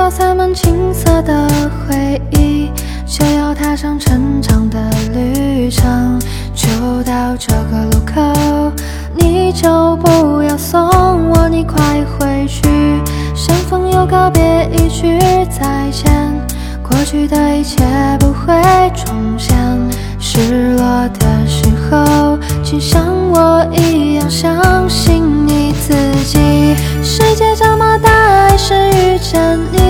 背包塞满青涩的回忆，就要踏上成长的旅程。就到这个路口，你就不要送我，你快回去。相逢又告别，一句再见，过去的一切不会重现。失落的时候，请像我一样相信你自己。世界这么大，还是遇见你，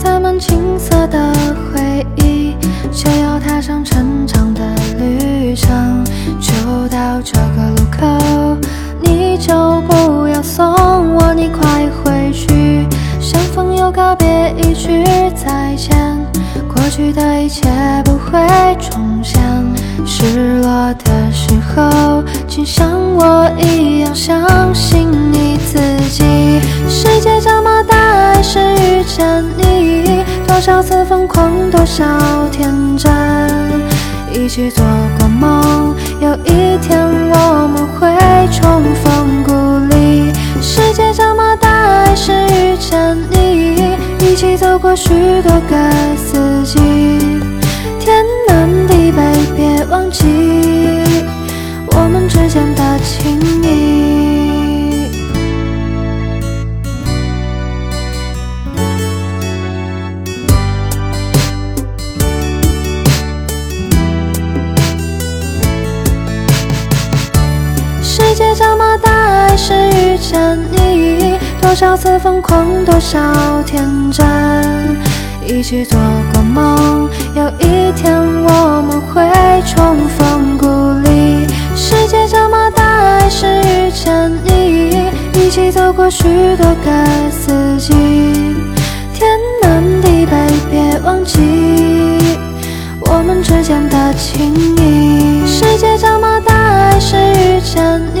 塞满青涩的回忆，就要踏上成长的旅程。就到这个路口，你就不要送我，你快回去。相逢又告别，一句再见，过去的一切不会重现。失落的时候，请像我一样相多少次疯狂，多少天真，一起做过梦，有一天我们会重逢故里。世界这么大，还是遇见你，一起走过许多个你，多少次疯狂，多少天真，一起做过梦，有一天我们会重逢故里。世界这么大，还是遇见你，一起走过许多个四季，天南地北，别忘记我们之间的情谊。世界这么大，还是遇见你，